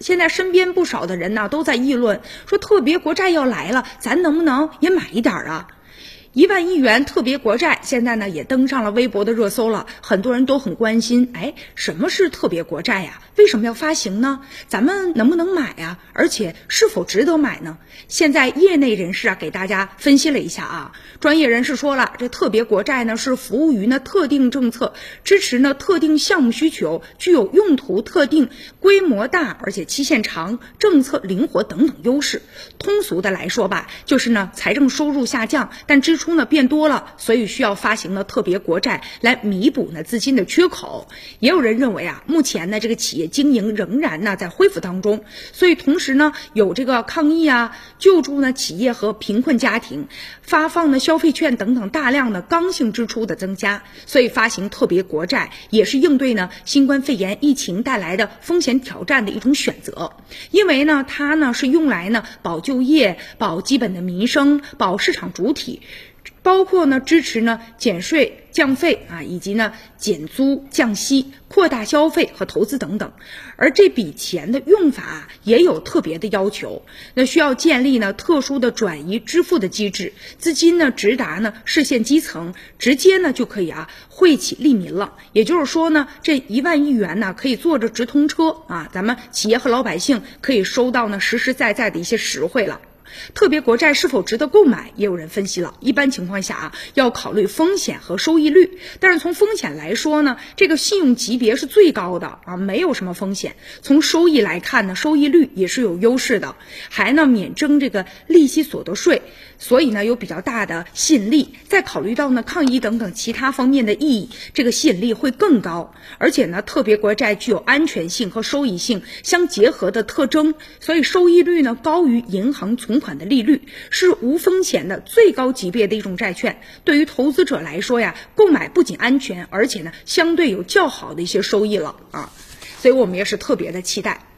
现在身边不少的人呢都在议论，说特别国债要来了，咱能不能也买一点啊？一万亿元特别国债现在呢也登上了微博的热搜了，很多人都很关心。哎，什么是特别国债呀？为什么要发行呢？咱们能不能买呀？而且是否值得买呢？现在业内人士啊给大家分析了一下啊，专业人士说了，这特别国债呢是服务于呢特定政策，支持呢特定项目需求，具有用途特定、规模大，而且期限长、政策灵活等等优势。通俗的来说吧，就是呢财政收入下降，但支出呢变多了，所以需要发行呢特别国债来弥补呢资金的缺口。也有人认为啊，目前呢这个企业经营仍然呢在恢复当中，所以同时呢有这个抗疫啊、救助呢企业和贫困家庭、发放呢消费券等等大量的刚性支出的增加，所以发行特别国债也是应对呢新冠肺炎疫情带来的风险挑战的一种选择。因为呢它呢是用来呢保就业、保基本的民生、保市场主体。包括呢支持呢减税降费啊，以及呢减租降息、扩大消费和投资等等。而这笔钱的用法也有特别的要求，那需要建立呢特殊的转移支付的机制，资金呢直达呢市县基层，直接呢就可以啊惠企利民了。也就是说呢，这一万亿元呢可以坐着直通车啊，咱们企业和老百姓可以收到呢实实在在的一些实惠了。特别国债是否值得购买？也有人分析了，一般情况下啊，要考虑风险和收益率。但是从风险来说呢，这个信用级别是最高的啊，没有什么风险。从收益来看呢，收益率也是有优势的，还呢免征这个利息所得税，所以呢有比较大的吸引力。再考虑到呢抗疫等等其他方面的意义，这个吸引力会更高。而且呢，特别国债具有安全性和收益性相结合的特征，所以收益率呢高于银行款的利率，是无风险的最高级别的一种债券。对于投资者来说呀，购买不仅安全，而且呢相对有较好的一些收益了啊，所以我们也是特别的期待。